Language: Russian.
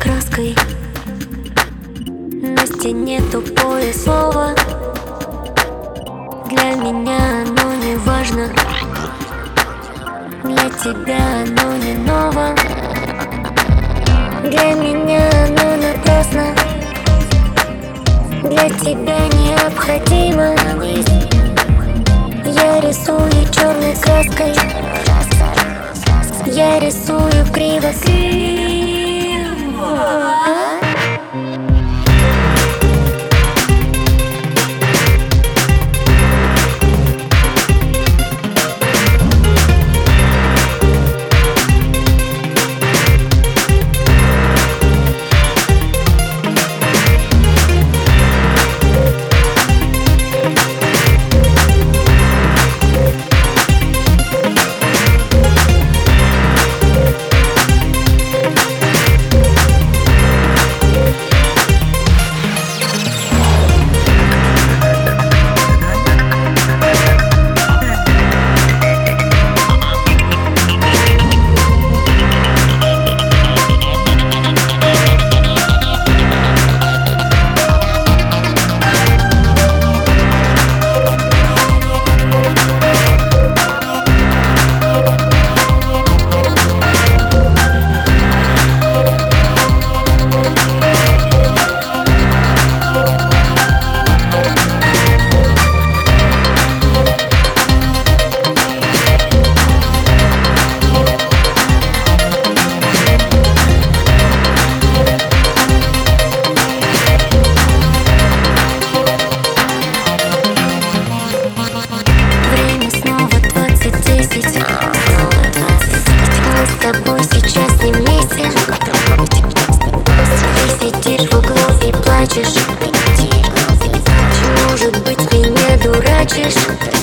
краской. На стене тупое слово. Для меня оно не важно. Для тебя оно не ново. Для меня оно напрасно. Для тебя необходимо. Я рисую черной краской. Я рисую криво и плачешь Может быть меня дурачишь